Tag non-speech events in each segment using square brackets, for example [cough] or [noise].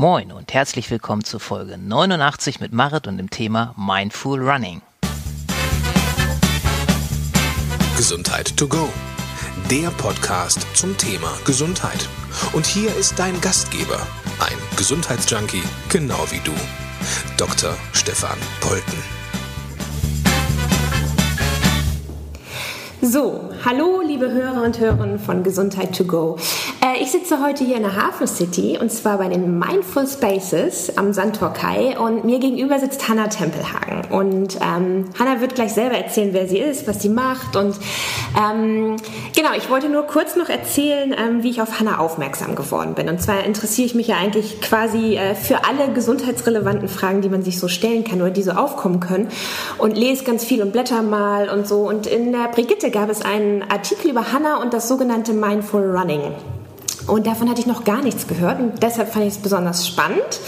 Moin und herzlich willkommen zur Folge 89 mit Marit und dem Thema Mindful Running. Gesundheit to go. Der Podcast zum Thema Gesundheit. Und hier ist dein Gastgeber, ein Gesundheitsjunkie, genau wie du, Dr. Stefan Polten. So, hallo liebe Hörer und Hörerinnen von Gesundheit to go. Äh, ich sitze heute hier in der Hafen City und zwar bei den Mindful Spaces am Sandtor Kai und mir gegenüber sitzt Hanna Tempelhagen. Und ähm, Hanna wird gleich selber erzählen, wer sie ist, was sie macht und ähm, genau, ich wollte nur kurz noch erzählen, ähm, wie ich auf Hanna aufmerksam geworden bin. Und zwar interessiere ich mich ja eigentlich quasi äh, für alle gesundheitsrelevanten Fragen, die man sich so stellen kann oder die so aufkommen können und lese ganz viel und blätter mal und so. Und in der Brigitte gab es einen Artikel über Hannah und das sogenannte Mindful Running. Und davon hatte ich noch gar nichts gehört und deshalb fand ich es besonders spannend.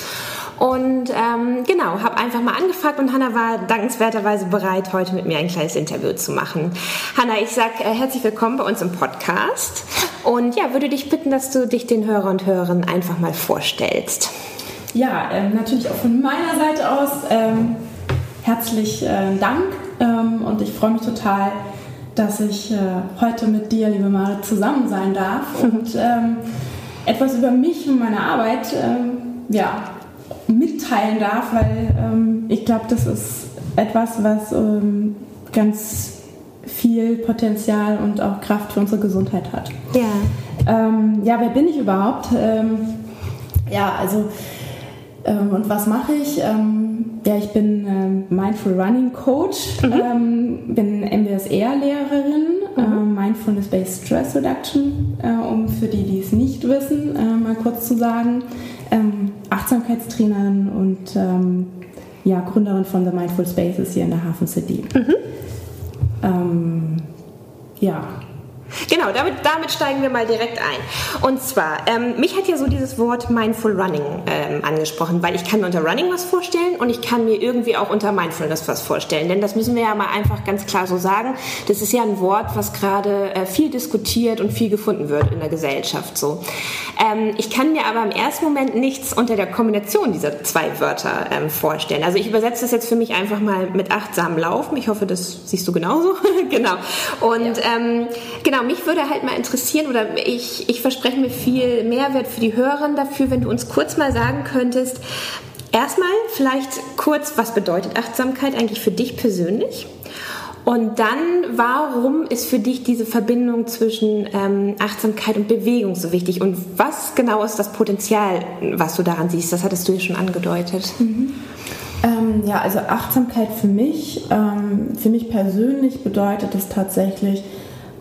Und ähm, genau, habe einfach mal angefragt und Hanna war dankenswerterweise bereit, heute mit mir ein kleines Interview zu machen. Hanna, ich sage äh, herzlich willkommen bei uns im Podcast und ja, würde dich bitten, dass du dich den Hörer und Hörern einfach mal vorstellst. Ja, ähm, natürlich auch von meiner Seite aus ähm, herzlich äh, Dank ähm, und ich freue mich total, dass ich äh, heute mit dir, liebe Marit, zusammen sein darf [laughs] und ähm, etwas über mich und meine Arbeit ähm, ja, mitteilen darf, weil ähm, ich glaube, das ist etwas, was ähm, ganz viel Potenzial und auch Kraft für unsere Gesundheit hat. Ja. Ähm, ja, wer bin ich überhaupt? Ähm, ja, also und was mache ich? Ja, ich bin ähm, Mindful Running Coach, mhm. ähm, bin MBSR-Lehrerin, mhm. äh, Mindfulness-Based Stress Reduction, äh, um für die, die es nicht wissen, äh, mal kurz zu sagen, ähm, Achtsamkeitstrainerin und ähm, ja, Gründerin von The Mindful Spaces hier in der Hafen City. Mhm. Ähm, ja, Genau, damit, damit steigen wir mal direkt ein. Und zwar, ähm, mich hat ja so dieses Wort Mindful Running ähm, angesprochen, weil ich kann mir unter Running was vorstellen und ich kann mir irgendwie auch unter Mindfulness was vorstellen. Denn das müssen wir ja mal einfach ganz klar so sagen. Das ist ja ein Wort, was gerade äh, viel diskutiert und viel gefunden wird in der Gesellschaft. So. Ähm, ich kann mir aber im ersten Moment nichts unter der Kombination dieser zwei Wörter ähm, vorstellen. Also ich übersetze das jetzt für mich einfach mal mit achtsamem Laufen. Ich hoffe, das siehst du genauso. [laughs] genau. Und ja. ähm, genau, genau, mich würde halt mal interessieren oder ich, ich verspreche mir viel Mehrwert für die Hörer dafür, wenn du uns kurz mal sagen könntest, erstmal vielleicht kurz, was bedeutet Achtsamkeit eigentlich für dich persönlich? Und dann, warum ist für dich diese Verbindung zwischen ähm, Achtsamkeit und Bewegung so wichtig? Und was genau ist das Potenzial, was du daran siehst? Das hattest du ja schon angedeutet. Mhm. Ähm, ja, also Achtsamkeit für mich, ähm, für mich persönlich bedeutet es tatsächlich,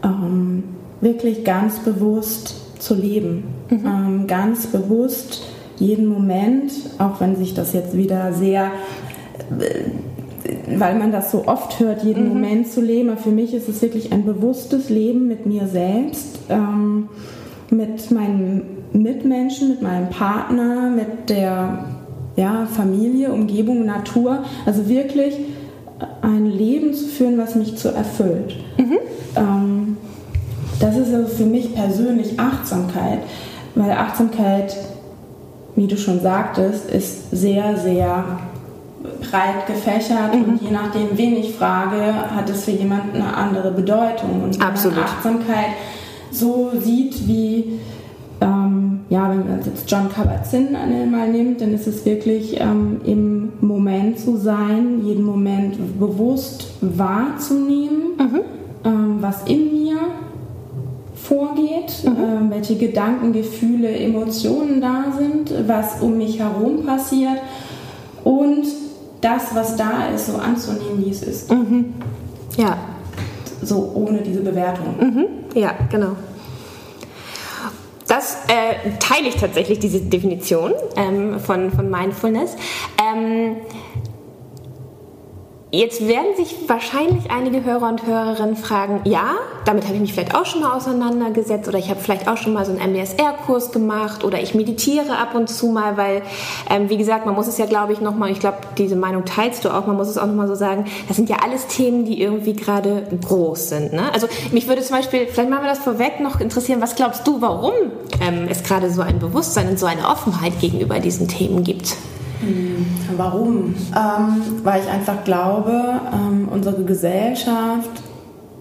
ähm, wirklich ganz bewusst zu leben. Mhm. Ähm, ganz bewusst jeden Moment, auch wenn sich das jetzt wieder sehr, äh, weil man das so oft hört, jeden mhm. Moment zu leben. Aber für mich ist es wirklich ein bewusstes Leben mit mir selbst, ähm, mit meinen Mitmenschen, mit meinem Partner, mit der ja, Familie, Umgebung, Natur. Also wirklich ein Leben zu führen, was mich zu erfüllt. Mhm. Ähm, das ist also für mich persönlich Achtsamkeit, weil Achtsamkeit, wie du schon sagtest, ist sehr, sehr breit gefächert mhm. und je nachdem, wen ich frage, hat es für jemanden eine andere Bedeutung. Und wenn Absolut. man Achtsamkeit so sieht wie ähm, ja, wenn man jetzt John Kabat-Zinn mal nimmt, dann ist es wirklich ähm, im Moment zu sein, jeden Moment bewusst wahrzunehmen, mhm. ähm, was in mir vorgeht, mhm. äh, welche Gedanken, Gefühle, Emotionen da sind, was um mich herum passiert und das, was da ist, so anzunehmen, wie es ist. Mhm. Ja. So ohne diese Bewertung. Mhm. Ja, genau. Das äh, teile ich tatsächlich, diese Definition ähm, von, von Mindfulness. Ähm, Jetzt werden sich wahrscheinlich einige Hörer und Hörerinnen fragen, ja, damit habe ich mich vielleicht auch schon mal auseinandergesetzt oder ich habe vielleicht auch schon mal so einen MBSR-Kurs gemacht oder ich meditiere ab und zu mal, weil, ähm, wie gesagt, man muss es ja, glaube ich, nochmal, ich glaube, diese Meinung teilst du auch, man muss es auch nochmal so sagen, das sind ja alles Themen, die irgendwie gerade groß sind. Ne? Also mich würde zum Beispiel, vielleicht machen wir das vorweg, noch interessieren, was glaubst du, warum ähm, es gerade so ein Bewusstsein und so eine Offenheit gegenüber diesen Themen gibt? Hm, warum? Ähm, weil ich einfach glaube, ähm, unsere Gesellschaft,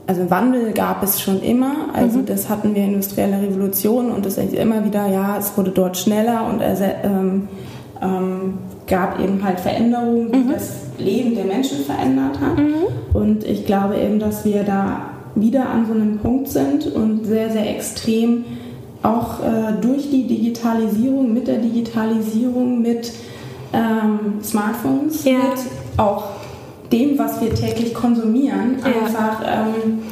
also Wandel gab es schon immer, also mhm. das hatten wir industrielle Revolution und das ist immer wieder, ja, es wurde dort schneller und es ähm, ähm, gab eben halt Veränderungen, die mhm. das Leben der Menschen verändert hat. Mhm. Und ich glaube eben, dass wir da wieder an so einem Punkt sind und sehr, sehr extrem auch äh, durch die Digitalisierung, mit der Digitalisierung, mit ähm, Smartphones, ja. mit auch dem, was wir täglich konsumieren, ja. einfach ähm,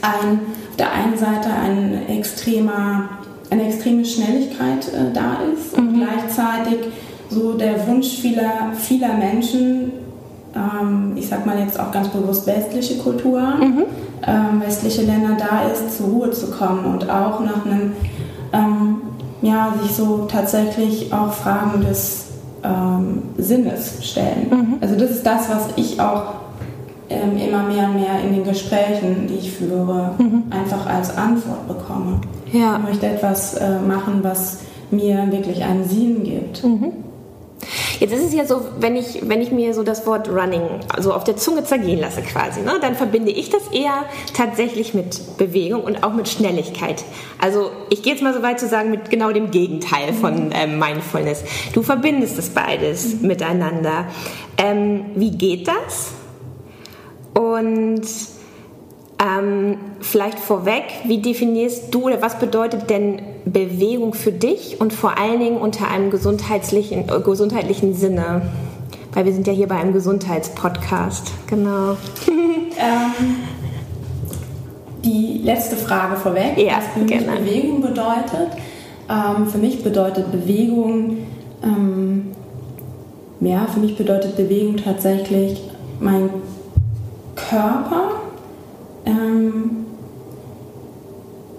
ein, auf der einen Seite ein extremer, eine extreme Schnelligkeit äh, da ist mhm. und gleichzeitig so der Wunsch vieler, vieler Menschen, ähm, ich sag mal jetzt auch ganz bewusst westliche Kultur, mhm. ähm, westliche Länder da ist, zur Ruhe zu kommen und auch nach einem, ähm, ja, sich so tatsächlich auch Fragen des ähm, Sinnes stellen. Mhm. Also das ist das, was ich auch ähm, immer mehr und mehr in den Gesprächen, die ich führe, mhm. einfach als Antwort bekomme. Ja. Ich möchte etwas äh, machen, was mir wirklich einen Sinn gibt. Mhm. Jetzt ist es ja so, wenn ich, wenn ich mir so das Wort Running so auf der Zunge zergehen lasse quasi, ne, dann verbinde ich das eher tatsächlich mit Bewegung und auch mit Schnelligkeit. Also ich gehe jetzt mal so weit zu sagen, mit genau dem Gegenteil von ähm, Mindfulness. Du verbindest das beides mhm. miteinander. Ähm, wie geht das? Und ähm, vielleicht vorweg, wie definierst du oder was bedeutet denn Bewegung für dich und vor allen Dingen unter einem gesundheitlichen, äh, gesundheitlichen Sinne? Weil wir sind ja hier bei einem Gesundheitspodcast, genau. [laughs] ähm, die letzte Frage vorweg, ja, was für mich gerne. Bewegung bedeutet. Ähm, für mich bedeutet Bewegung, ähm, ja, für mich bedeutet Bewegung tatsächlich mein Körper ähm,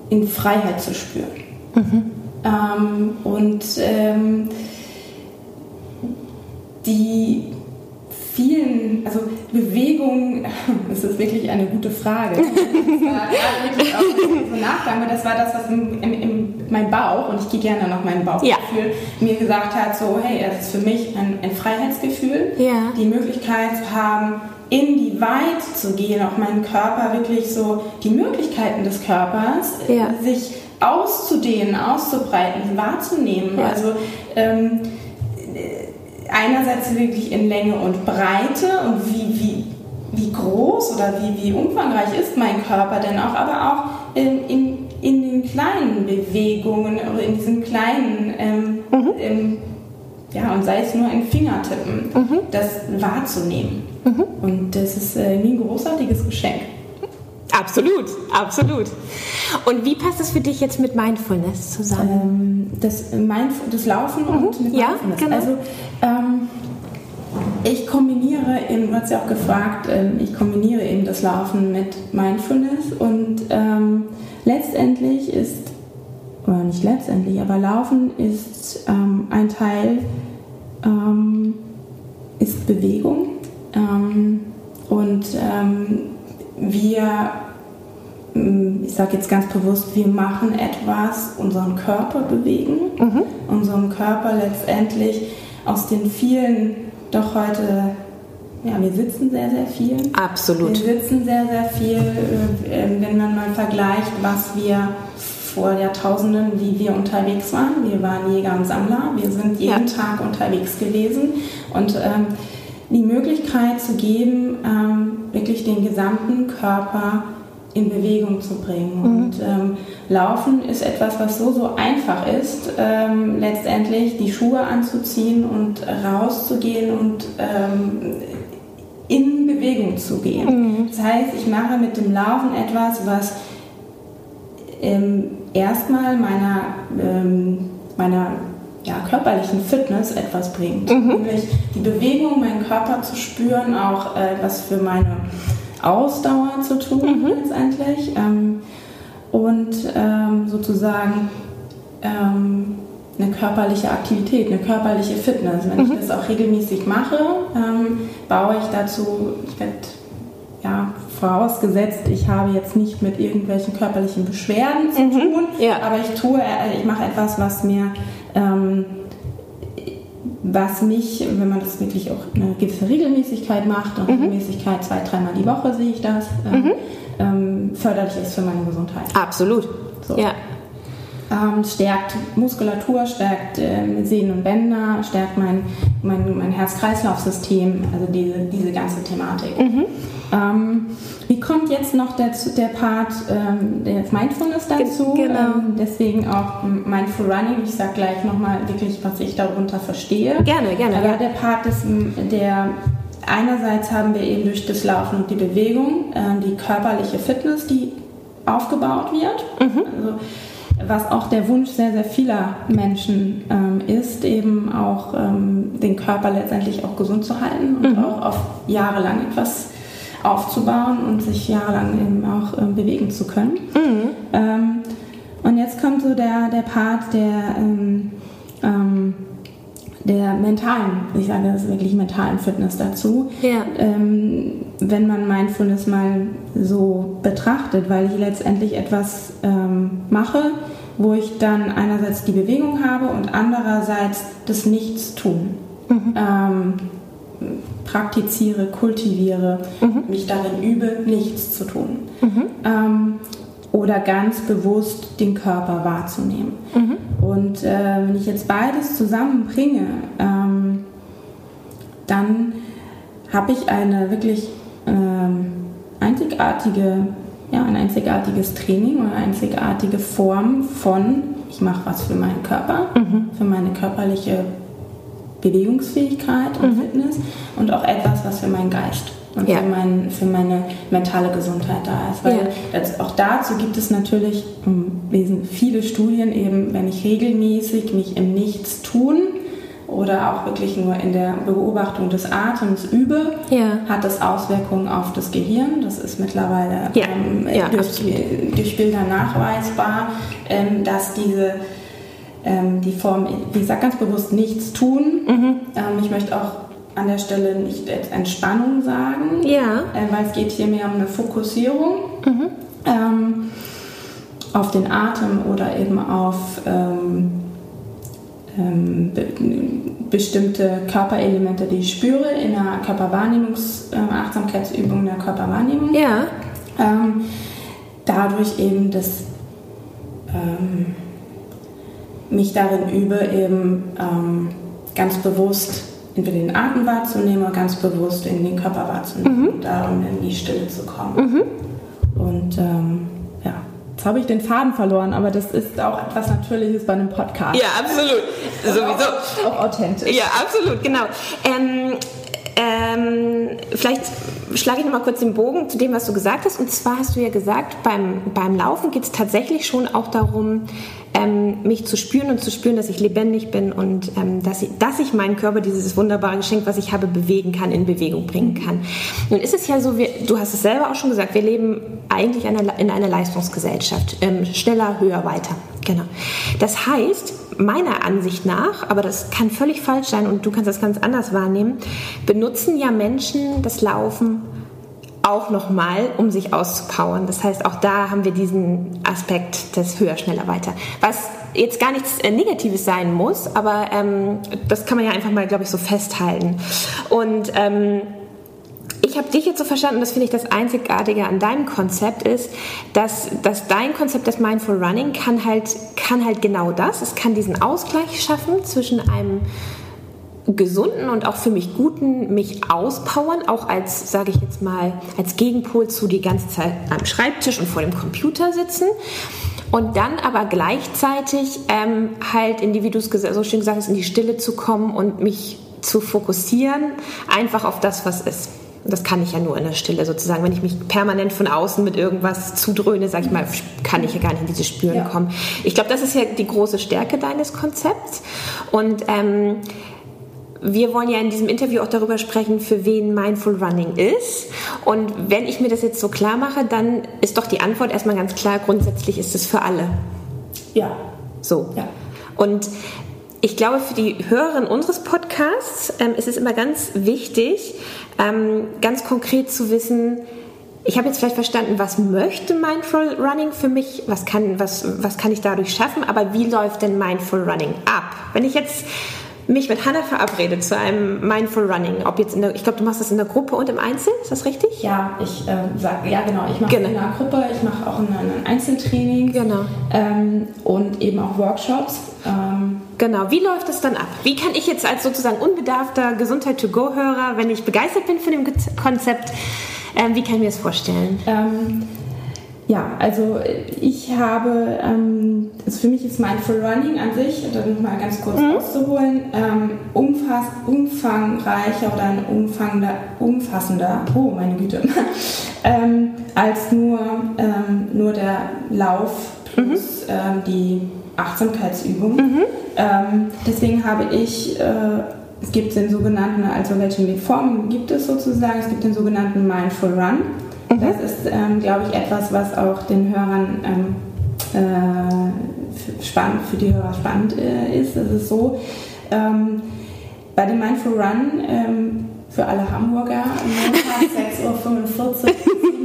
in Freiheit zu spüren. Mhm. Ähm, und ähm, die vielen, also Bewegung, [laughs] das ist wirklich eine gute Frage. [laughs] Das war wirklich auch so Nachgang, aber das war das, was in, in, in mein Bauch, und ich gehe gerne nach meinem Bauchgefühl, ja. mir gesagt hat, so, hey, das ist für mich ein, ein Freiheitsgefühl, ja. die Möglichkeit zu haben, in die Weit zu gehen, auch meinen Körper wirklich so, die Möglichkeiten des Körpers, ja. sich auszudehnen, auszubreiten, wahrzunehmen. Ja. Also ähm, einerseits wirklich in Länge und Breite und wie, wie, wie groß oder wie, wie umfangreich ist mein Körper denn auch, aber auch in, in, in den kleinen Bewegungen oder in diesen kleinen ähm, mhm. ähm, ja, und sei es nur ein Fingertippen, mhm. das wahrzunehmen. Mhm. Und das ist äh, ein großartiges Geschenk. Absolut, absolut. Und wie passt das für dich jetzt mit Mindfulness zusammen? Ähm, das, Mindf das Laufen mhm. und mit ja, Mindfulness. Genau. Also ähm, ich kombiniere eben, du hast ja auch gefragt, ähm, ich kombiniere eben das Laufen mit Mindfulness und ähm, letztendlich ist, oder nicht letztendlich, aber Laufen ist ähm, ein Teil, ähm, ist Bewegung und wir, mm, ich sage jetzt ganz bewusst, wir machen etwas, unseren Körper bewegen, mhm. unseren Körper letztendlich aus den vielen, doch heute, ja, wir sitzen sehr, sehr viel. Absolut. Wir sitzen sehr, sehr viel, äh, wenn man mal vergleicht, was wir vor Jahrtausenden, wie wir unterwegs waren. Wir waren Jäger und Sammler, wir sind jeden ja. Tag unterwegs gewesen und ähm, die Möglichkeit zu geben, ähm, wirklich den gesamten Körper in Bewegung zu bringen. Mhm. Und ähm, Laufen ist etwas, was so, so einfach ist, ähm, letztendlich die Schuhe anzuziehen und rauszugehen und ähm, in Bewegung zu gehen. Mhm. Das heißt, ich mache mit dem Laufen etwas, was ähm, erstmal meiner, ähm, meiner ja, körperlichen Fitness etwas bringt. Mhm. Nämlich die Bewegung, meinen Körper zu spüren, auch äh, was für meine Ausdauer zu tun mhm. letztendlich. Ähm, und ähm, sozusagen ähm, eine körperliche Aktivität, eine körperliche Fitness. Wenn mhm. ich das auch regelmäßig mache, ähm, baue ich dazu, ich werde ja, vorausgesetzt, ich habe jetzt nicht mit irgendwelchen körperlichen Beschwerden zu mhm. tun, ja. aber ich tue, äh, ich mache etwas, was mir ähm, was mich, wenn man das wirklich auch eine gewisse Regelmäßigkeit macht, und mhm. Regelmäßigkeit zwei, dreimal die Woche sehe ich das, ähm, mhm. ähm, förderlich ist für meine Gesundheit. Absolut. So. Ja. Ähm, stärkt Muskulatur, stärkt äh, Sehnen und Bänder, stärkt mein, mein, mein Herz-Kreislauf-System, also diese, diese ganze Thematik. Mhm. Ähm, wie kommt jetzt noch der, der Part ähm, der Mindfulness dazu? Genau. Ähm, deswegen auch Mindful Running. Ich sage gleich nochmal wirklich, was ich darunter verstehe. Gerne, gerne. Aber ja. der Part ist der einerseits haben wir eben durch das Laufen und die Bewegung äh, die körperliche Fitness, die aufgebaut wird. Mhm. Also, was auch der Wunsch sehr, sehr vieler Menschen ähm, ist, eben auch ähm, den Körper letztendlich auch gesund zu halten und mhm. auch auf Jahre lang etwas aufzubauen und sich jahrelang eben auch ähm, bewegen zu können. Mhm. Ähm, und jetzt kommt so der, der Part der, ähm, ähm, der mentalen, ich sage das wirklich mentalen Fitness dazu. Ja. Ähm, wenn man Mindfulness mal so betrachtet, weil ich letztendlich etwas ähm, mache, wo ich dann einerseits die Bewegung habe und andererseits das Nichtstun. Mhm praktiziere, kultiviere, mhm. mich darin übe, nichts zu tun. Mhm. Oder ganz bewusst den Körper wahrzunehmen. Mhm. Und äh, wenn ich jetzt beides zusammenbringe, ähm, dann habe ich eine wirklich ähm, einzigartige, ja, ein einzigartiges Training oder eine einzigartige Form von, ich mache was für meinen Körper, mhm. für meine körperliche Bewegungsfähigkeit und mhm. Fitness und auch etwas, was für meinen Geist und ja. für, mein, für meine mentale Gesundheit da ist. Weil ja. auch dazu gibt es natürlich um, viele Studien eben, wenn ich regelmäßig mich im Nichts tun oder auch wirklich nur in der Beobachtung des Atems übe, ja. hat das Auswirkungen auf das Gehirn. Das ist mittlerweile ähm, durch, durch, Bilder nachweisbar, ähm, dass diese ähm, die Form, wie gesagt, ganz bewusst nichts tun. Mhm. Ähm, ich möchte auch an der Stelle nicht Entspannung sagen, ja. äh, weil es geht hier mehr um eine Fokussierung mhm. ähm, auf den Atem oder eben auf ähm, ähm, be bestimmte Körperelemente, die ich spüre in der Körperwahrnehmungs-, äh, Achtsamkeitsübung der Körperwahrnehmung. Ja. Ähm, dadurch eben das mich darin übe, eben ähm, ganz bewusst entweder den Atem wahrzunehmen oder ganz bewusst in den Körper wahrzunehmen mhm. und darum in die Stille zu kommen. Mhm. Und ähm, ja, jetzt habe ich den Faden verloren, aber das ist auch etwas Natürliches bei einem Podcast. Ja, absolut. Sowieso. Auch, auch, authentisch. Ja, absolut, genau. Ähm, ähm, vielleicht schlage ich noch mal kurz den Bogen zu dem, was du gesagt hast. Und zwar hast du ja gesagt, beim, beim Laufen geht es tatsächlich schon auch darum, ähm, mich zu spüren und zu spüren, dass ich lebendig bin und ähm, dass, ich, dass ich meinen Körper, dieses wunderbare Geschenk, was ich habe, bewegen kann, in Bewegung bringen kann. Nun ist es ja so, wir, du hast es selber auch schon gesagt, wir leben eigentlich in einer, in einer Leistungsgesellschaft. Ähm, schneller, höher, weiter. Genau. Das heißt, meiner Ansicht nach, aber das kann völlig falsch sein und du kannst das ganz anders wahrnehmen, benutzen ja Menschen das Laufen auch nochmal, um sich auszupowern. Das heißt, auch da haben wir diesen Aspekt des höher, schneller, weiter. Was jetzt gar nichts äh, Negatives sein muss, aber ähm, das kann man ja einfach mal, glaube ich, so festhalten. Und ähm, ich habe dich jetzt so verstanden, das finde ich das Einzigartige an deinem Konzept ist, dass, dass dein Konzept des Mindful Running kann halt, kann halt genau das. Es kann diesen Ausgleich schaffen zwischen einem gesunden und auch für mich guten mich auspowern, auch als, sage ich jetzt mal, als Gegenpol zu die ganze Zeit am Schreibtisch und vor dem Computer sitzen. Und dann aber gleichzeitig ähm, halt in die, wie du es so schön gesagt hast, in die Stille zu kommen und mich zu fokussieren, einfach auf das, was ist. Das kann ich ja nur in der Stille sozusagen. Wenn ich mich permanent von außen mit irgendwas zudröhne, sag ich mal, kann ich ja gar nicht in diese Spüren ja. kommen. Ich glaube, das ist ja die große Stärke deines Konzepts. Und ähm, wir wollen ja in diesem Interview auch darüber sprechen, für wen Mindful Running ist. Und wenn ich mir das jetzt so klar mache, dann ist doch die Antwort erstmal ganz klar, grundsätzlich ist es für alle. Ja. So. Ja. Und ich glaube, für die Hörerin unseres Podcasts ähm, ist es immer ganz wichtig, ähm, ganz konkret zu wissen, ich habe jetzt vielleicht verstanden, was möchte Mindful Running für mich, was kann, was, was kann ich dadurch schaffen, aber wie läuft denn Mindful Running ab? Wenn ich jetzt mich mit Hannah verabredet zu einem Mindful Running. Ob jetzt in der, ich glaube, du machst das in der Gruppe und im Einzel, ist das richtig? Ja, ich äh, sag, ja genau, ich mache genau. in der Gruppe, ich mache auch ein, ein Einzeltraining genau. Ähm, und eben auch Workshops. Ähm, genau, wie läuft das dann ab? Wie kann ich jetzt als sozusagen unbedarfter Gesundheit-to-go-Hörer, wenn ich begeistert bin von dem Konzept, ähm, wie kann ich mir das vorstellen? Ja, also ich habe, ähm, also für mich ist Mindful Running an sich, dann mal ganz kurz mhm. auszuholen, ähm, umfass, umfangreicher oder ein umfangender, umfassender, oh meine Güte, [laughs] ähm, als nur, ähm, nur der Lauf plus mhm. ähm, die Achtsamkeitsübung. Mhm. Ähm, deswegen habe ich äh, es gibt den sogenannten, also welche Formen gibt es sozusagen? Es gibt den sogenannten Mindful Run. Mhm. Das ist, ähm, glaube ich, etwas, was auch den Hörern ähm, äh, spannend, für die Hörer spannend äh, ist. Es ist so, ähm, bei dem Mindful Run ähm, für alle Hamburger Montag [laughs] 6.45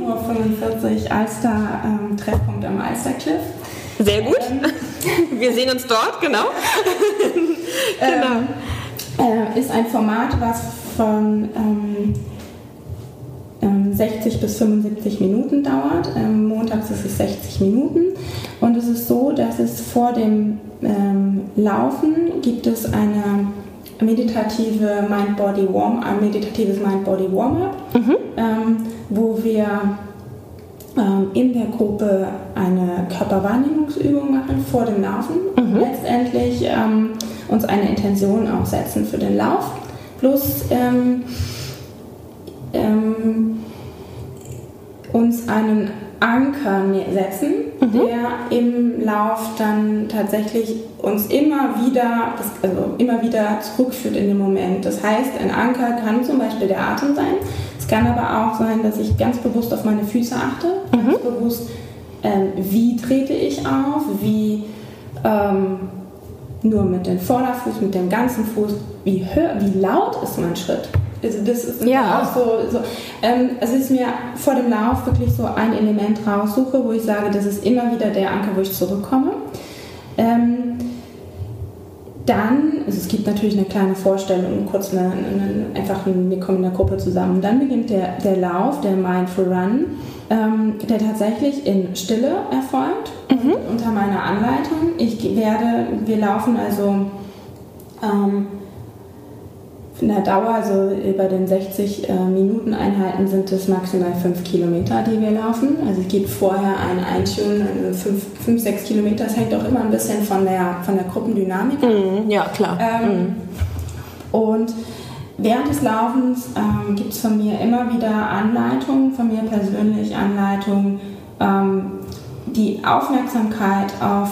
Uhr, 7.45 Uhr Alster, ähm, Treffpunkt am Alstercliff. Sehr gut. Ähm, [laughs] Wir sehen uns dort, genau. [laughs] genau. Äh, ist ein Format, was von 60 ähm, bis 75 Minuten dauert. Ähm, montags ist es 60 Minuten. Und es ist so, dass es vor dem ähm, Laufen gibt es eine meditative Mind-Body Warm, ein meditatives Mind-Body Warm-up, mhm. ähm, wo wir ähm, in der Gruppe eine Körperwahrnehmungsübung machen vor dem Laufen mhm. und letztendlich ähm, uns eine Intention auch setzen für den Lauf. Plus ähm, ähm, uns einen Anker ne-, setzen, mhm. der im Lauf dann tatsächlich uns immer wieder, also immer wieder zurückführt in den Moment. Das heißt, ein Anker kann zum Beispiel der Atem sein. Es kann aber auch sein, dass ich ganz bewusst auf meine Füße achte, mhm. ganz bewusst, ähm, wie trete ich auf, wie ähm, nur mit dem Vorderfuß, mit dem ganzen Fuß, wie, hör, wie laut ist mein Schritt. Also das ist ja. auch so, so ähm, es ist mir vor dem Lauf wirklich so ein Element raussuche, wo ich sage, das ist immer wieder der Anker, wo ich zurückkomme. Ähm, dann, also es gibt natürlich eine kleine Vorstellung, kurz eine, eine, einfach ein, wir kommen in der Gruppe zusammen. Dann beginnt der, der Lauf, der Mindful Run, ähm, der tatsächlich in Stille erfolgt, mhm. unter meiner Anleitung. Ich werde, wir laufen also ähm, in der Dauer, also bei den 60 äh, Minuten Einheiten sind es maximal 5 Kilometer, die wir laufen. Also es gibt vorher ein Eintune, 5, 6 Kilometer. Das hängt auch immer ein bisschen von der, von der Gruppendynamik ab. Mm, ja, klar. Ähm, mm. Und während des Laufens ähm, gibt es von mir immer wieder Anleitungen, von mir persönlich Anleitungen, ähm, die Aufmerksamkeit auf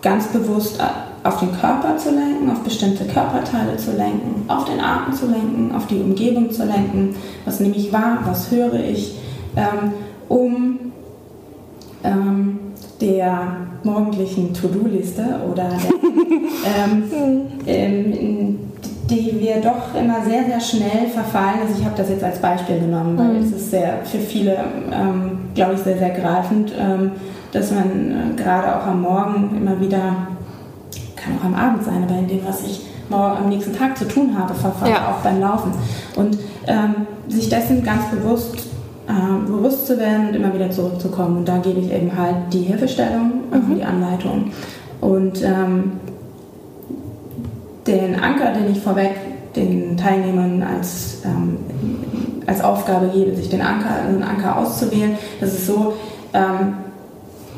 ganz bewusst auf den Körper zu lenken, auf bestimmte Körperteile zu lenken, auf den Atem zu lenken, auf die Umgebung zu lenken, was nehme ich wahr, was höre ich, ähm, um ähm, der morgendlichen To-Do-Liste oder der, [laughs] ähm, ähm, die wir doch immer sehr, sehr schnell verfallen. Also ich habe das jetzt als Beispiel genommen, weil mhm. es ist sehr für viele, ähm, glaube ich, sehr, sehr greifend, ähm, dass man äh, gerade auch am Morgen immer wieder kann auch am Abend sein, aber in dem, was ich morgen am nächsten Tag zu tun habe, verfahre ja. auch beim Laufen. Und ähm, sich dessen ganz bewusst, äh, bewusst zu werden und immer wieder zurückzukommen. Und da gebe ich eben halt die Hilfestellung und mhm. die Anleitung. Und ähm, den Anker, den ich vorweg den Teilnehmern als, ähm, als Aufgabe gebe, sich den Anker, einen Anker auszuwählen, das ist so, ähm,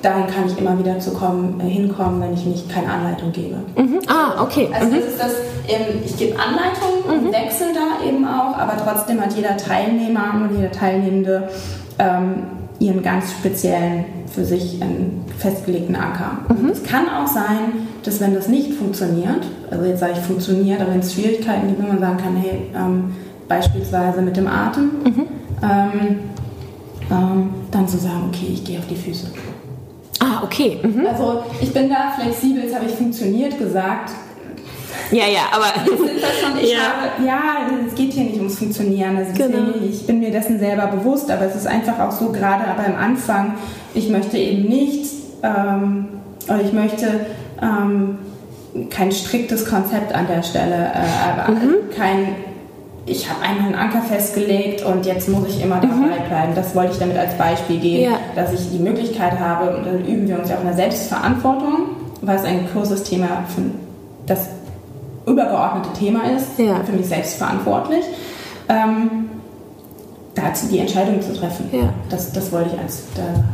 dahin kann ich immer wieder zu kommen, äh, hinkommen, wenn ich nicht keine Anleitung gebe. Mhm. Ah, okay. Also Mhm. das ist das, ähm, ich gebe Anleitungen und wechsle da eben auch, aber trotzdem hat jeder Teilnehmer und jede Teilnehmende ähm, ihren ganz speziellen, für sich einen festgelegten Anker. Und es kann auch sein, dass wenn das nicht funktioniert, also jetzt sage ich funktioniert, aber wenn es Schwierigkeiten gibt, wenn man sagen kann, hey, ähm, beispielsweise mit dem Atem, ähm, ähm, dann zu sagen, okay, ich gehe auf die Füße. Ah, okay. Mhm. Also ich bin da flexibel, jetzt habe ich funktioniert gesagt. Ja, ja, aber. Schon, Ja. habe, ja, es geht hier nicht ums Funktionieren. Also Genau. deswegen, ich bin mir dessen selber bewusst, aber es ist einfach auch so, gerade beim Anfang, ich möchte eben nicht, ähm, oder ich möchte ähm, kein striktes Konzept an der Stelle, äh, aber Mhm. kein, ich habe einmal einen Anker festgelegt und jetzt muss ich immer dabei bleiben. Das wollte ich damit als Beispiel geben, Mhm. Ja. dass ich die Möglichkeit habe, und dann üben wir uns ja auch in der Selbstverantwortung, was ein großes Thema das übergeordnete Thema ist, Ja. für mich selbstverantwortlich, ähm, dazu die Entscheidung zu treffen. Ja. Das, das wollte ich als.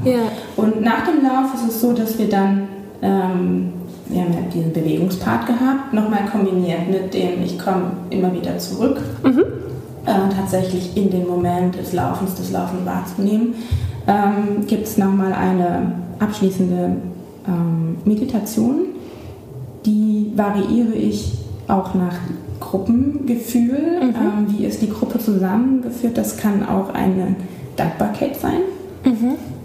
Ja. Und nach dem Lauf ist es so, dass wir dann, ähm, wir haben ja diesen Bewegungspart gehabt, nochmal kombiniert mit dem, ich komme immer wieder zurück, äh, tatsächlich in den Moment des Laufens, des Laufens wahrzunehmen, ähm, gibt es nochmal eine abschließende ähm, Meditation, die variiere ich auch nach Gruppengefühl. Ähm, wie ist die Gruppe zusammengeführt? Das kann auch eine Dankbarkeit sein.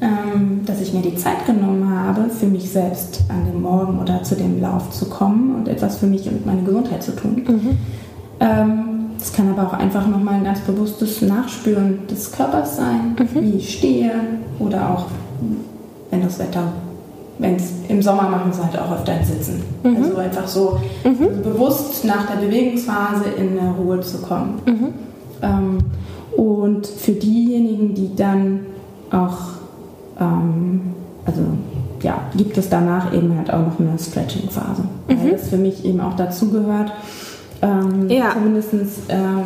Ähm, dass ich mir die Zeit genommen habe, für mich selbst an dem Morgen oder zu dem Lauf zu kommen und etwas für mich und meine Gesundheit zu tun. Ähm, es kann aber auch einfach nochmal ein ganz bewusstes Nachspüren des Körpers sein, wie ich stehe oder auch, wenn das Wetter, wenn es im Sommer machen es halt auch öfter im Sitzen. Also einfach so bewusst nach der Bewegungsphase in eine Ruhe zu kommen. Ähm, und für diejenigen, die dann auch, ähm, also ja, gibt es danach eben halt auch noch eine Stretching-Phase. Weil das für mich eben auch dazugehört. Ähm, Ja. Zumindest ähm,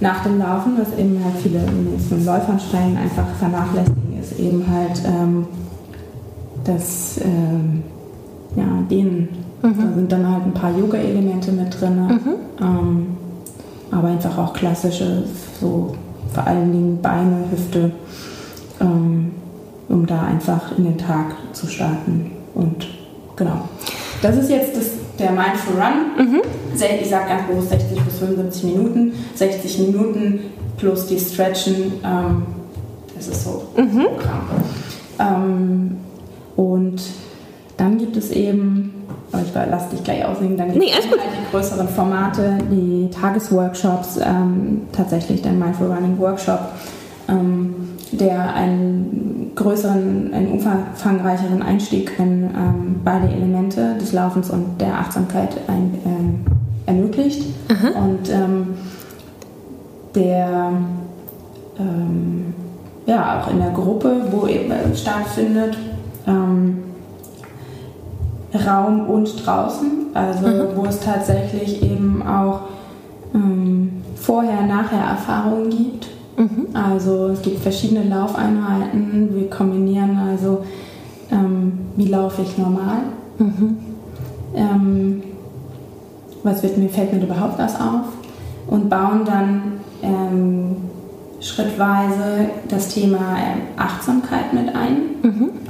nach dem Laufen, was eben halt viele von Läufernsteigen einfach vernachlässigen, ist eben halt ähm, das ähm, ja, Dehnen. Da sind dann halt ein paar Yoga-Elemente mit drin. Ähm, aber einfach auch klassische, so vor allen Dingen Beine, Hüfte, ähm, um da einfach in den Tag zu starten. Und genau. Das ist jetzt das, der Mindful Run. Sel- Ich sage ganz bewusst 60 bis 75 Minuten. 60 Minuten plus die Stretchen. Ähm, das ist so Programm. Ähm, und dann gibt es eben, aber ich lasse dich gleich aussehen, dann gibt Nee, es halt die größeren Formate, die Tagesworkshops, ähm, tatsächlich der Mindful Running Workshop, ähm, der einen größeren, einen umfangreicheren Einstieg in ähm, beide Elemente des Laufens und der Achtsamkeit ein, ähm, ermöglicht. Und ähm, der ähm, ja auch in der Gruppe, wo eben äh, stattfindet, ähm, Raum und draußen, also wo es tatsächlich eben auch ähm, Vorher-Nachher-Erfahrungen gibt. Also es gibt verschiedene Laufeinheiten. Wir kombinieren also, ähm, wie laufe ich normal? Ähm, was wird mir, fällt mir überhaupt was auf? Und bauen dann ähm, schrittweise das Thema ähm, Achtsamkeit mit ein.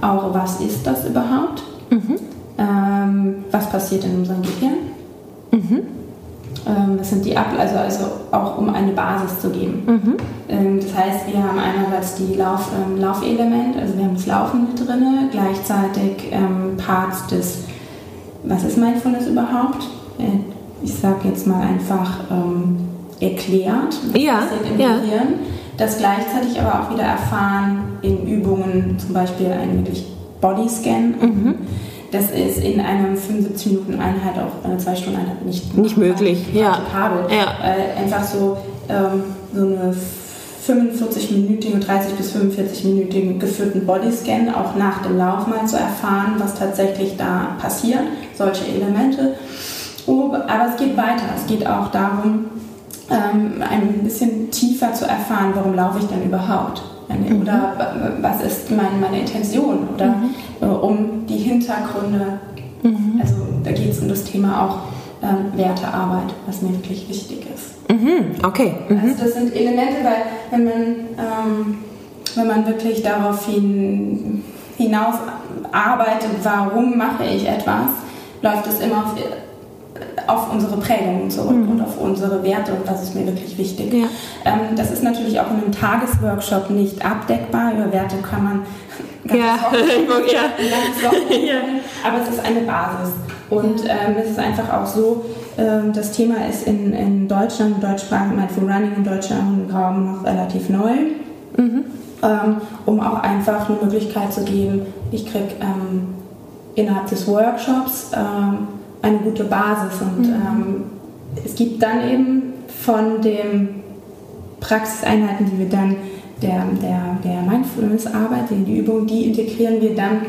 Auch was ist das überhaupt? Ähm, was passiert in unserem Gehirn? Ähm, das sind die Ab also, also auch um eine Basis zu geben. Ähm, das heißt, wir haben einerseits die Lauf, ähm, Laufelement, also wir haben das Laufen mit drin, gleichzeitig ähm, Parts des, was ist Mindfulness überhaupt? Äh, ich sage jetzt mal einfach ähm, erklärt, was Ja, passiert im ja. Gehirn, das gleichzeitig aber auch wieder erfahren in Übungen, zum Beispiel ein wirklich Bodyscan. Mhm. Das ist in einer 75-Minuten-Einheit, auch eine 2-Stunden-Einheit nicht, Nicht möglich, ja. Ja. Äh, einfach so, ähm, so eine 45-minütigen, 30 bis 45-minütigen geführten Bodyscan auch nach dem Lauf mal zu erfahren, was tatsächlich da passiert, solche Elemente. Aber es geht weiter. Es geht auch darum, ähm, ein bisschen tiefer zu erfahren, warum laufe ich denn überhaupt? Eine- Oder wa- was ist mein, meine Intention? Oder äh, um die Hintergründe. Mhm. Also da geht es um das Thema auch ähm, Wertearbeit, was mir wirklich wichtig ist. Mhm. Okay. Mhm. Also das sind Elemente, weil wenn man, ähm, wenn man wirklich darauf hin, hinaus arbeitet, warum mache ich etwas, läuft es immer auf, auf unsere Prägungen zurück mhm. und auf unsere Werte und das ist mir wirklich wichtig. Ja. Ähm, das ist natürlich auch in einem Tagesworkshop nicht abdeckbar. Über Werte kann man ja. [laughs] Ja. [laughs] ja. aber es ist eine Basis. Und ähm, es ist einfach auch so, ähm, das Thema ist in, in Deutschland, im deutschsprachigen Mindful Running im deutschsprachigen Raum noch relativ neu. Mhm. Ähm, um auch einfach eine Möglichkeit zu geben, ich kriege ähm, innerhalb des Workshops ähm, eine gute Basis. Und mhm. Ähm, es gibt dann eben von den Praxiseinheiten, die wir dann der, der, der Mindfulness-Arbeit, die Übung, die integrieren wir dann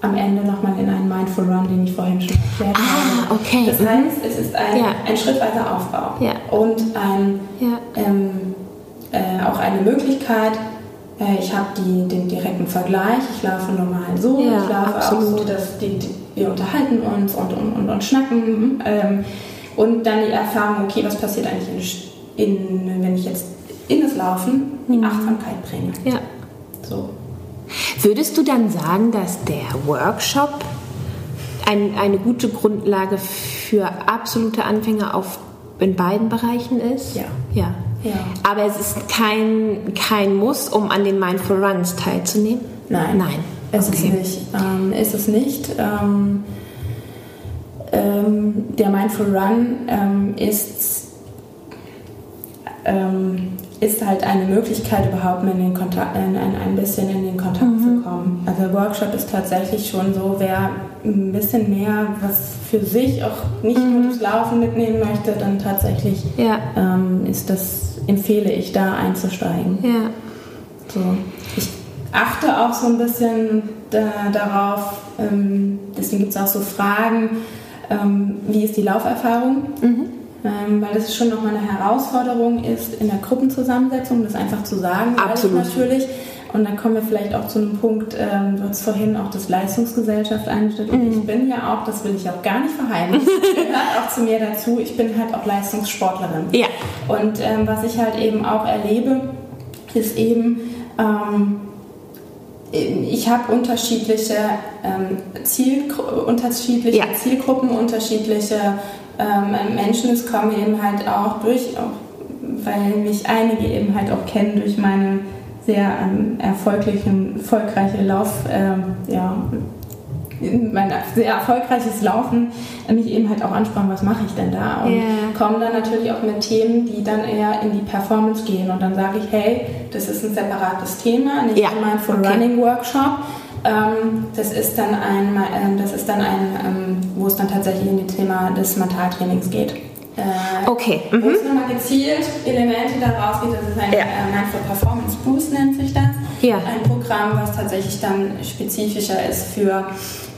am Ende nochmal in einen Mindful Run, den ich vorhin schon erklärt ah, habe. Okay. Das heißt, es ist ein, ja. ein schrittweiser Aufbau ja. und ein, ja. ähm, äh, auch eine Möglichkeit, äh, ich habe den direkten Vergleich, ich laufe normal so, ich laufe absolut. auch so, dass die, die, wir unterhalten uns und, und, und, und schnacken ähm, und dann die Erfahrung, okay, was passiert eigentlich, in, in, wenn ich jetzt in das Laufen die mhm. Achtsamkeit bringe. Ja. So. Würdest du dann sagen, dass der Workshop ein, eine gute Grundlage für absolute Anfänger auf, in beiden Bereichen ist? Ja. Ja. ja. Aber es ist kein, kein Muss, um an den Mindful Runs teilzunehmen? Nein. Nein. Es okay. ist nicht. Ähm, ist es nicht. Ähm, ähm, der Mindful Run ähm, ist ähm, ist halt eine Möglichkeit, überhaupt in den Kontakt, ein, ein bisschen in den Kontakt mhm. zu kommen. Also Workshop ist tatsächlich schon so, wer ein bisschen mehr was für sich auch nicht mhm. nur das Laufen mitnehmen möchte, dann tatsächlich ja. ähm, ist das, empfehle ich da einzusteigen. Ja. So. Ich achte auch so ein bisschen da, darauf, ähm, deswegen gibt es auch so Fragen, ähm, wie ist die Lauferfahrung? Mhm weil das schon nochmal eine Herausforderung ist in der Gruppenzusammensetzung, das einfach zu sagen. Absolut. Natürlich. Und dann kommen wir vielleicht auch zu einem Punkt, ähm, du hast vorhin auch das Leistungsgesellschaft eingestellt. Und mhm. ich bin ja auch, das will ich auch gar nicht verheimlichen, [laughs] gehört auch zu mir dazu, ich bin halt auch Leistungssportlerin. Ja. Und ähm, was ich halt eben auch erlebe, ist eben, ähm, ich habe unterschiedliche, ähm, Ziel, unterschiedliche ja. Zielgruppen, unterschiedliche ähm, Menschen. Es kommen eben halt auch durch, auch, weil mich einige eben halt auch kennen durch meine sehr ähm, erfolgreiche Lauf, ähm, ja, mein sehr erfolgreiches Laufen mich eben halt auch ansprachen, was mache ich denn da? Und yeah. kommen dann natürlich auch mit Themen, die dann eher in die Performance gehen. Und dann sage ich, hey, das ist ein separates Thema, nicht ja. mein Full okay. Running Workshop. Ähm, das ist dann ein, ähm, das ist dann ein, ähm, wo es dann tatsächlich in das Thema des Mentaltrainings geht. Äh, okay. Mhm. Wo es nochmal gezielt Elemente daraus geht. Das ist ein ja. äh, Mindful Performance Boost nennt sich das. Ja. Ein Programm, was tatsächlich dann spezifischer ist für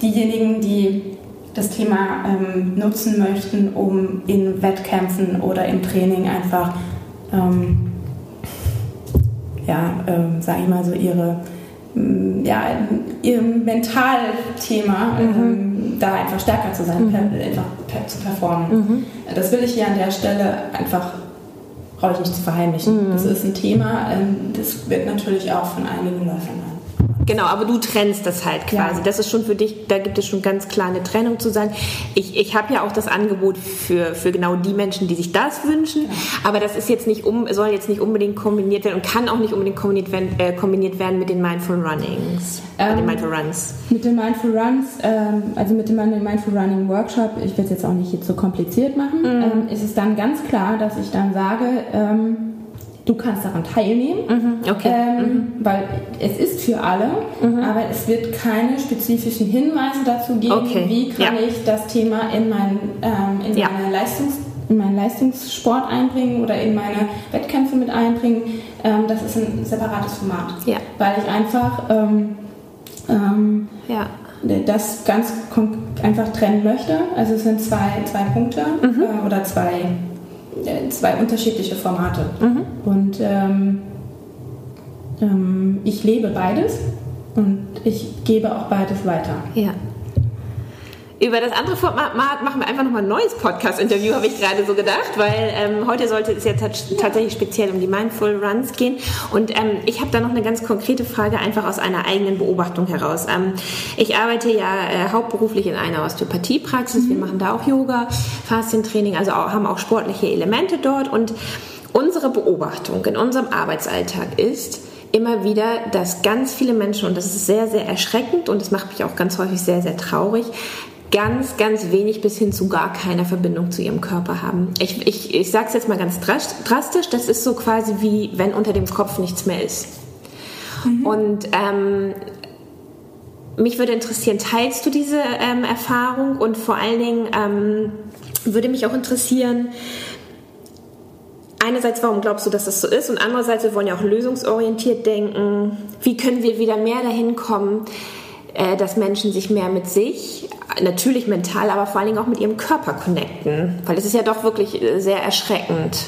diejenigen, die das Thema ähm, nutzen möchten, um in Wettkämpfen oder im Training einfach, ähm, ja, ähm, sage ich mal so, ihre Mm, ja, ihrem Mentalthema mhm. ähm, da einfach stärker zu sein, mhm. per, einfach per, zu performen. Mhm. Das will ich hier an der Stelle einfach brauche ich nicht zu verheimlichen. Mhm. Das ist ein Thema, ähm, das wird natürlich auch von einigen Läufern Genau, aber du trennst das halt quasi. Ja. Das ist schon für dich, da gibt es schon ganz klar eine Trennung zu sein. Ich, ich habe ja auch das Angebot für, für genau die Menschen, die sich das wünschen, ja. aber das ist jetzt nicht um, soll jetzt nicht unbedingt kombiniert werden und kann auch nicht unbedingt kombiniert werden, äh, kombiniert werden mit den Mindful Runnings, äh, ähm, den Mindful Runs. Mit den Mindful Runs, ähm, also mit dem Mindful Running Workshop, ich will es jetzt auch nicht so kompliziert machen, mhm. ähm, ist es dann ganz klar, dass ich dann sage, ähm, du kannst daran teilnehmen, mhm, okay. ähm, mhm. weil es ist für alle, mhm. aber es wird keine spezifischen Hinweise dazu geben, okay. wie kann ja. ich das Thema in, mein, ähm, in, ja. meine Leistungs in meinen Leistungssport einbringen oder in meine Wettkämpfe mit einbringen. Ähm, das ist ein separates Format, ja. weil ich einfach ähm, ähm, das ganz einfach trennen möchte. Also es sind zwei, zwei Punkte mhm. äh, oder zwei zwei unterschiedliche Formate. Mhm. Und ähm, ähm, ich lebe beides. Und ich gebe auch beides weiter. Ja. Über das andere Format machen wir einfach nochmal ein neues Podcast-Interview, habe ich gerade so gedacht, weil ähm, heute sollte es ja tatsächlich speziell um die Mindful Runs gehen. Und ähm, ich habe da noch eine ganz konkrete Frage, einfach aus einer eigenen Beobachtung heraus. Ähm, ich arbeite ja äh, hauptberuflich in einer Osteopathiepraxis. Mhm. Wir machen da auch Yoga, Faszientraining, also auch, haben auch sportliche Elemente dort. Und unsere Beobachtung in unserem Arbeitsalltag ist, immer wieder, dass ganz viele Menschen, und das ist sehr, sehr erschreckend und das macht mich auch ganz häufig sehr, sehr traurig, ganz, ganz wenig bis hin zu gar keine Verbindung zu ihrem Körper haben. Ich, ich, ich sage es jetzt mal ganz drastisch, das ist so quasi wie, wenn unter dem Kopf nichts mehr ist. Mhm. Und ähm, mich würde interessieren, teilst du diese ähm, Erfahrung und vor allen Dingen ähm, würde mich auch interessieren, einerseits, warum glaubst du, dass das so ist? Und andererseits, wir wollen ja auch lösungsorientiert denken. Wie können wir wieder mehr dahin kommen, äh, dass Menschen sich mehr mit sich, natürlich mental, aber vor allen Dingen auch mit ihrem Körper connecten. Weil es ist ja doch wirklich äh, sehr erschreckend.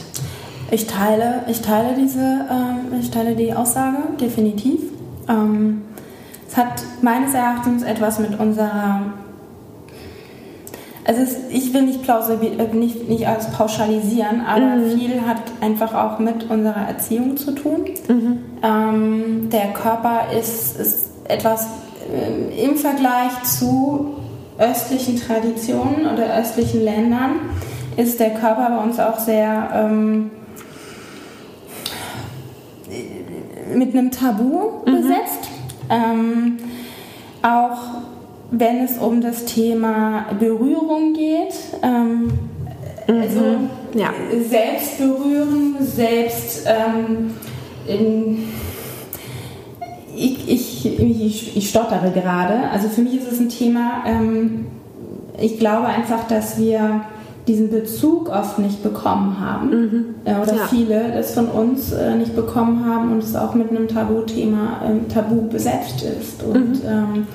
Ich teile, ich teile diese, ähm, ich teile die Aussage definitiv. Ähm, es hat meines Erachtens etwas mit unserer also es, ich will nicht, äh, nicht, nicht alles pauschalisieren, aber mhm. viel hat einfach auch mit unserer Erziehung zu tun. Mhm. Ähm, der Körper ist, ist etwas äh, im Vergleich zu östlichen Traditionen oder östlichen Ländern ist der Körper bei uns auch sehr ähm, mit einem Tabu mhm. besetzt. Ähm, auch wenn es um das Thema Berührung geht. Ähm, mhm. Also ja. selbst berühren, selbst ähm, in ich, ich, ich, ich, stottere gerade. Also für mich ist es ein Thema, ähm, ich glaube einfach, dass wir diesen Bezug oft nicht bekommen haben mhm. äh, oder ja. viele das von uns äh, nicht bekommen haben und es auch mit einem Tabuthema ähm, tabu besetzt ist. Und mhm. ähm,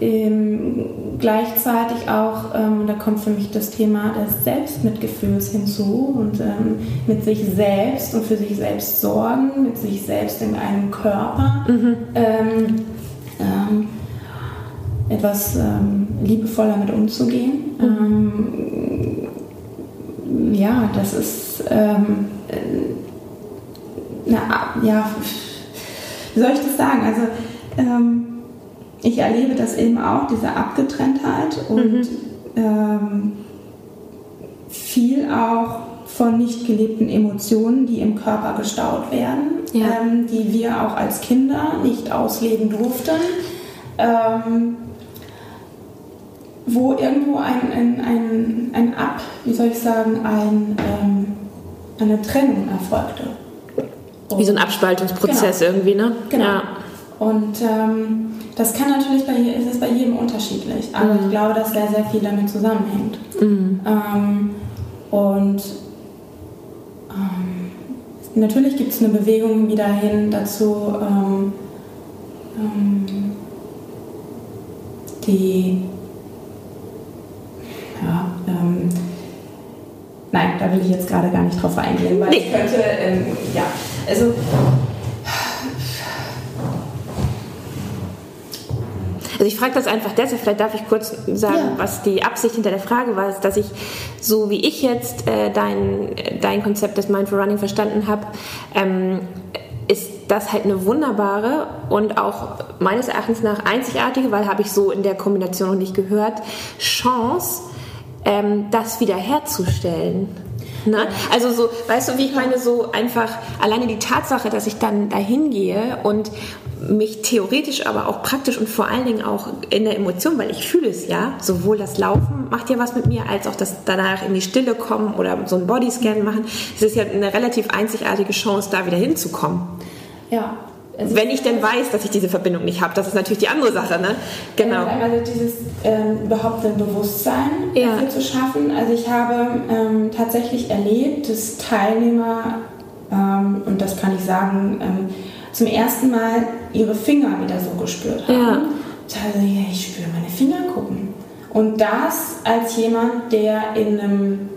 ähm, gleichzeitig auch, ähm, da kommt für mich das Thema des Selbstmitgefühls hinzu und ähm, mit sich selbst und für sich selbst sorgen, mit sich selbst in einem Körper. Mhm. Ähm, ähm, etwas ähm, liebevoller mit umzugehen. Mhm. ja, das ist äh, na, ja, wie soll ich das sagen? Also ich erlebe das eben auch, diese Abgetrenntheit und mhm. ähm, viel auch von nicht gelebten Emotionen, die im Körper gestaut werden, ja. ähm, die wir auch als Kinder nicht ausleben durften, ähm, wo irgendwo ein, ein, ein, ein Ab, wie soll ich sagen, ein, ähm, eine Trennung erfolgte. Und wie so ein Abspaltungsprozess genau. irgendwie, ne? Genau. Ja. Und ähm, das kann natürlich bei, ist es bei jedem unterschiedlich, aber mhm. ich glaube, dass sehr, sehr viel damit zusammenhängt. Mhm. Ähm, und ähm, natürlich gibt es eine Bewegung wieder hin dazu, ähm, ähm die ja, ähm, nein, da will ich jetzt gerade gar nicht drauf eingehen, weil nee. ich könnte, ähm, ja, also Also ich frage das einfach deshalb, vielleicht darf ich kurz sagen, ja. was die Absicht hinter der Frage war, ist, dass ich, so wie ich jetzt äh, dein, dein Konzept des Mindful Running verstanden habe, ähm, ist das halt eine wunderbare und auch meines Erachtens nach einzigartige, weil habe ich so in der Kombination noch nicht gehört, Chance, ähm, das wiederherzustellen. Ne? Also so, weißt du, wie ich meine, so einfach alleine die Tatsache, dass ich dann dahin gehe und mich theoretisch, aber auch praktisch und vor allen Dingen auch in der Emotion, weil ich fühle es ja, sowohl das Laufen macht ja was mit mir, als auch das danach in die Stille kommen oder so einen Bodyscan machen. Es ist ja eine relativ einzigartige Chance, da wieder hinzukommen. Ja. Also Wenn ich denn weiß, dass ich diese Verbindung nicht habe, das ist natürlich die andere Sache, ne? Genau. Also dieses ähm, überhaupt ein Bewusstsein ja. dafür zu schaffen. Also ich habe ähm, tatsächlich erlebt, dass Teilnehmer, ähm, und das kann ich sagen, ähm, zum ersten Mal ihre Finger wieder so gespürt haben. Ja. Also, ja, ich spüre meine Finger gucken. Und das als jemand, der in einem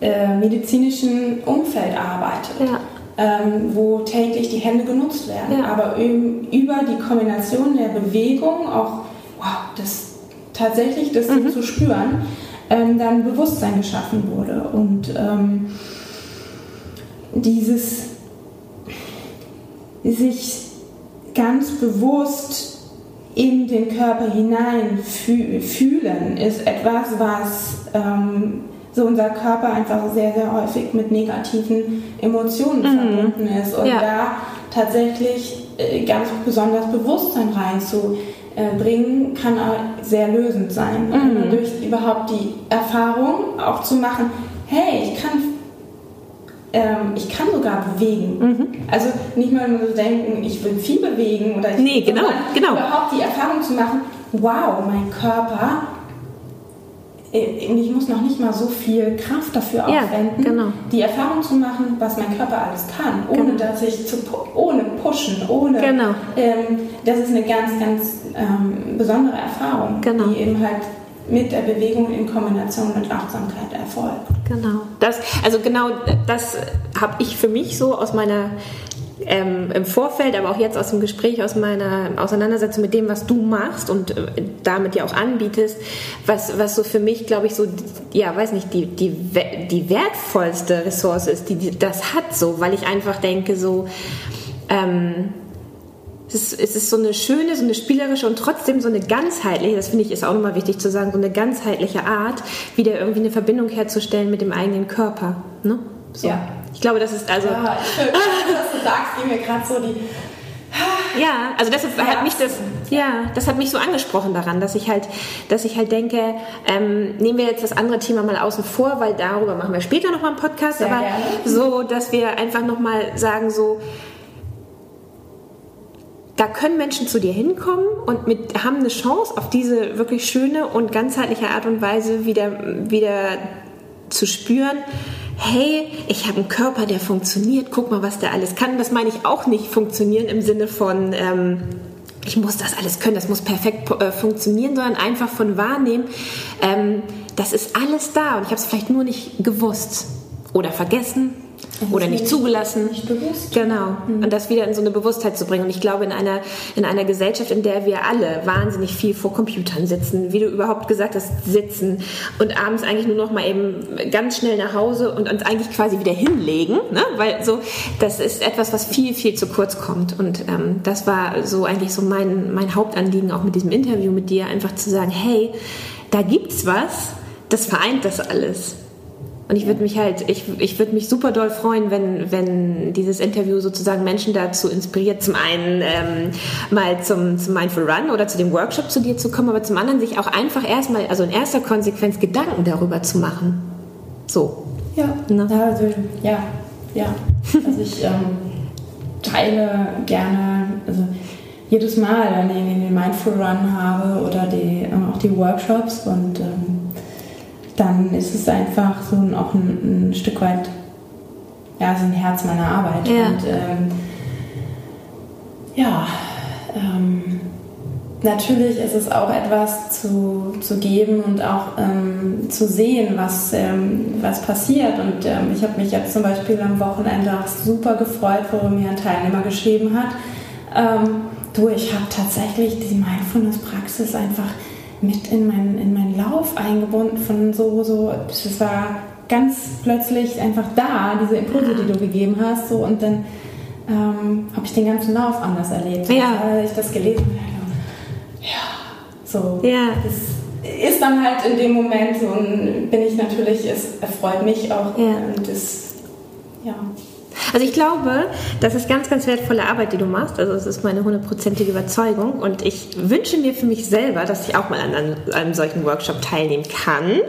äh, medizinischen Umfeld arbeitet. Ja. ähm, wo täglich die Hände genutzt werden. Ja. Aber eben über die Kombination der Bewegung auch, wow, das tatsächlich das Mhm. zu spüren, ähm, dann Bewusstsein geschaffen wurde. Und ähm, dieses sich ganz bewusst in den Körper hinein fü- fühlen, ist etwas, was ähm, so unser Körper einfach sehr, sehr häufig mit negativen Emotionen verbunden ist. Und Ja. da tatsächlich äh, ganz besonders Bewusstsein reinzubringen, kann auch sehr lösend sein. Und Durch überhaupt die Erfahrung auch zu machen, hey, ich kann ähm, ich kann sogar bewegen. Also nicht mal nur so denken, ich will viel bewegen oder ich Nee, genau, genau. überhaupt die Erfahrung zu machen, wow, mein Körper, äh, ich muss noch nicht mal so viel Kraft dafür Ja, aufwenden, genau. die Erfahrung zu machen, was mein Körper alles kann, ohne Genau. dass ich zu, ohne pushen, ohne Genau. ähm, das ist eine ganz, ganz ähm, besondere Erfahrung, Genau. die eben halt mit der Bewegung in Kombination mit Achtsamkeit erfolgt. Genau. Das, also genau das habe ich für mich so aus meiner ähm, im Vorfeld, aber auch jetzt aus dem Gespräch, aus meiner Auseinandersetzung mit dem, was du machst und äh, damit ja auch anbietest, was, was so für mich, glaube ich, so, ja, weiß nicht, die, die, die wertvollste Ressource ist, die, die das hat so, weil ich einfach denke, so, ähm, es ist, es ist so eine schöne, so eine spielerische und trotzdem so eine ganzheitliche, das finde ich ist auch nochmal wichtig zu sagen, so eine ganzheitliche Art, wieder irgendwie eine Verbindung herzustellen mit dem eigenen Körper. Ne? So. Ja. Ich glaube, das ist also. Ja, ich höre, dass du sagst, gehen mir gerade so die. Ja, also das ist, hat mich das, ja, das hat mich so angesprochen daran, dass ich halt, dass ich halt denke, ähm, nehmen wir jetzt das andere Thema mal außen vor, weil darüber machen wir später noch mal einen Podcast, Sehr aber gerne. so, dass wir einfach noch mal sagen so, da können Menschen zu dir hinkommen und mit, haben eine Chance, auf diese wirklich schöne und ganzheitliche Art und Weise wieder, wieder zu spüren, hey, ich habe einen Körper, der funktioniert, guck mal, was der alles kann. Das meine ich auch nicht funktionieren im Sinne von, ähm, ich muss das alles können, das muss perfekt äh, funktionieren, sondern einfach von wahrnehmen, ähm, das ist alles da. Und ich habe es vielleicht nur nicht gewusst oder vergessen oder nicht zugelassen. Nicht bewusst. Genau. Und das wieder in so eine Bewusstheit zu bringen. Und ich glaube, in einer, in einer Gesellschaft, in der wir alle wahnsinnig viel vor Computern sitzen, wie du überhaupt gesagt hast, sitzen und abends eigentlich nur noch mal eben ganz schnell nach Hause und uns eigentlich quasi wieder hinlegen, ne? weil so, das ist etwas, was viel, viel zu kurz kommt. Und ähm, das war so eigentlich so mein, mein Hauptanliegen auch mit diesem Interview mit dir, einfach zu sagen, hey, da gibt's was, das vereint das alles. Und ich würde mich halt, ich, ich würde mich super doll freuen, wenn, wenn dieses Interview sozusagen Menschen dazu inspiriert, zum einen ähm, mal zum, zum Mindful Run oder zu dem Workshop zu dir zu kommen, aber zum anderen sich auch einfach erstmal, also in erster Konsequenz Gedanken darüber zu machen. So. Ja, Ne? ja, also, ja, ja. Also ich ähm, teile gerne, also jedes Mal, wenn ich den Mindful Run habe oder die, ähm, auch die Workshops und ähm, dann ist es einfach so ein, auch ein, ein Stück weit, ja, so ein Herz meiner Arbeit. Ja. Und ähm, ja, ähm, natürlich ist es auch etwas zu, zu geben und auch ähm, zu sehen, was, ähm, was passiert. Und ähm, ich habe mich jetzt zum Beispiel am Wochenende auch super gefreut, wo mir ein Teilnehmer geschrieben hat. Ähm, du, ich habe tatsächlich die Mindfulness-Praxis einfach mit in meinen, in meinen Lauf eingebunden von so, so, es war ganz plötzlich einfach da, diese Impulse, die du gegeben hast, so und dann ähm, habe ich den ganzen Lauf anders erlebt. Ja. Als ich das gelesen habe, ja, so. Ja. Das ist dann halt in dem Moment so, ein- bin ich natürlich, es erfreut mich auch Ja. und es, ja. Also ich glaube, das ist ganz, ganz wertvolle Arbeit, die du machst. Also es ist meine hundertprozentige Überzeugung. Und ich wünsche mir für mich selber, dass ich auch mal an einem, einem solchen Workshop teilnehmen kann.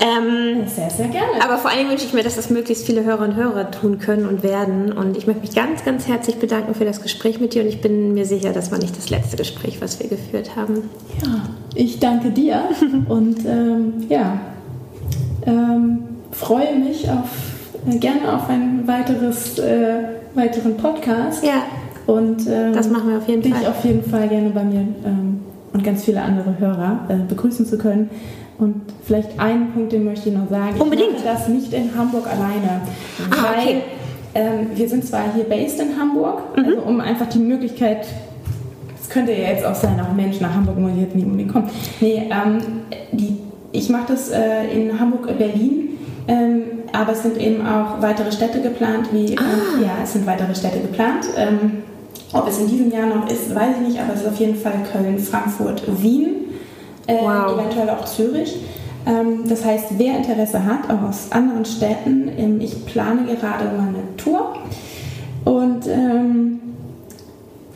Ähm, Sehr, sehr gerne. aber vor allen Dingen wünsche ich mir, dass das möglichst viele Hörer und Hörer tun können und werden. Und ich möchte mich ganz, ganz herzlich bedanken für das Gespräch mit dir. Und ich bin mir sicher, das war nicht das letzte Gespräch, was wir geführt haben. Ja, ich danke dir [laughs] und ähm, ja, ähm, freue mich auf, gerne auf ein weiteres, äh, weiteren Podcast. Ja, Und ähm, das machen wir auf jeden dich Fall. auf jeden Fall gerne bei mir ähm, und ganz viele andere Hörer äh, begrüßen zu können. Und vielleicht einen Punkt, den möchte ich noch sagen. Unbedingt. Ich mache das nicht in Hamburg alleine, Ah, weil okay. Ähm, wir sind zwar hier based in Hamburg, mhm. also um einfach die Möglichkeit, es könnte ja jetzt auch sein, auch Mensch nach Hamburg muss ich jetzt nicht unbedingt kommen. Nee, ähm, die, ich mache das äh, in Hamburg, Berlin. Ähm, aber es sind eben auch weitere Städte geplant, wie ah. äh, ja, es sind weitere Städte geplant. Ähm, ob es in diesem Jahr noch ist, weiß ich nicht, aber es ist auf jeden Fall Köln, Frankfurt, Wien, äh, wow. eventuell auch Zürich. Ähm, das heißt, wer Interesse hat, auch aus anderen Städten, ähm, ich plane gerade mal eine Tour und ähm,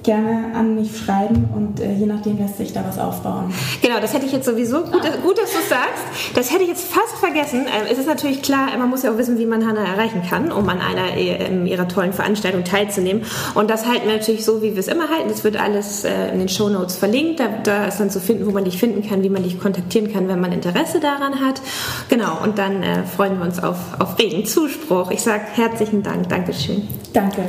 gerne an mich schreiben und äh, je nachdem lässt sich da was aufbauen. Genau, das hätte ich jetzt sowieso, gut, dass, gut dass du es sagst, das hätte ich jetzt fast vergessen. Ähm, es ist natürlich klar, man muss ja auch wissen, wie man Hanna erreichen kann, um an einer äh, ihrer tollen Veranstaltung teilzunehmen. Und das halten wir natürlich so, wie wir es immer halten. Das wird alles äh, in den Show Notes verlinkt. Da, da, ist dann zu finden, wo man dich finden kann, wie man dich kontaktieren kann, wenn man Interesse daran hat. Genau, und dann äh, freuen wir uns auf, auf regen Zuspruch. Ich sage herzlichen Dank, Dankeschön. Danke.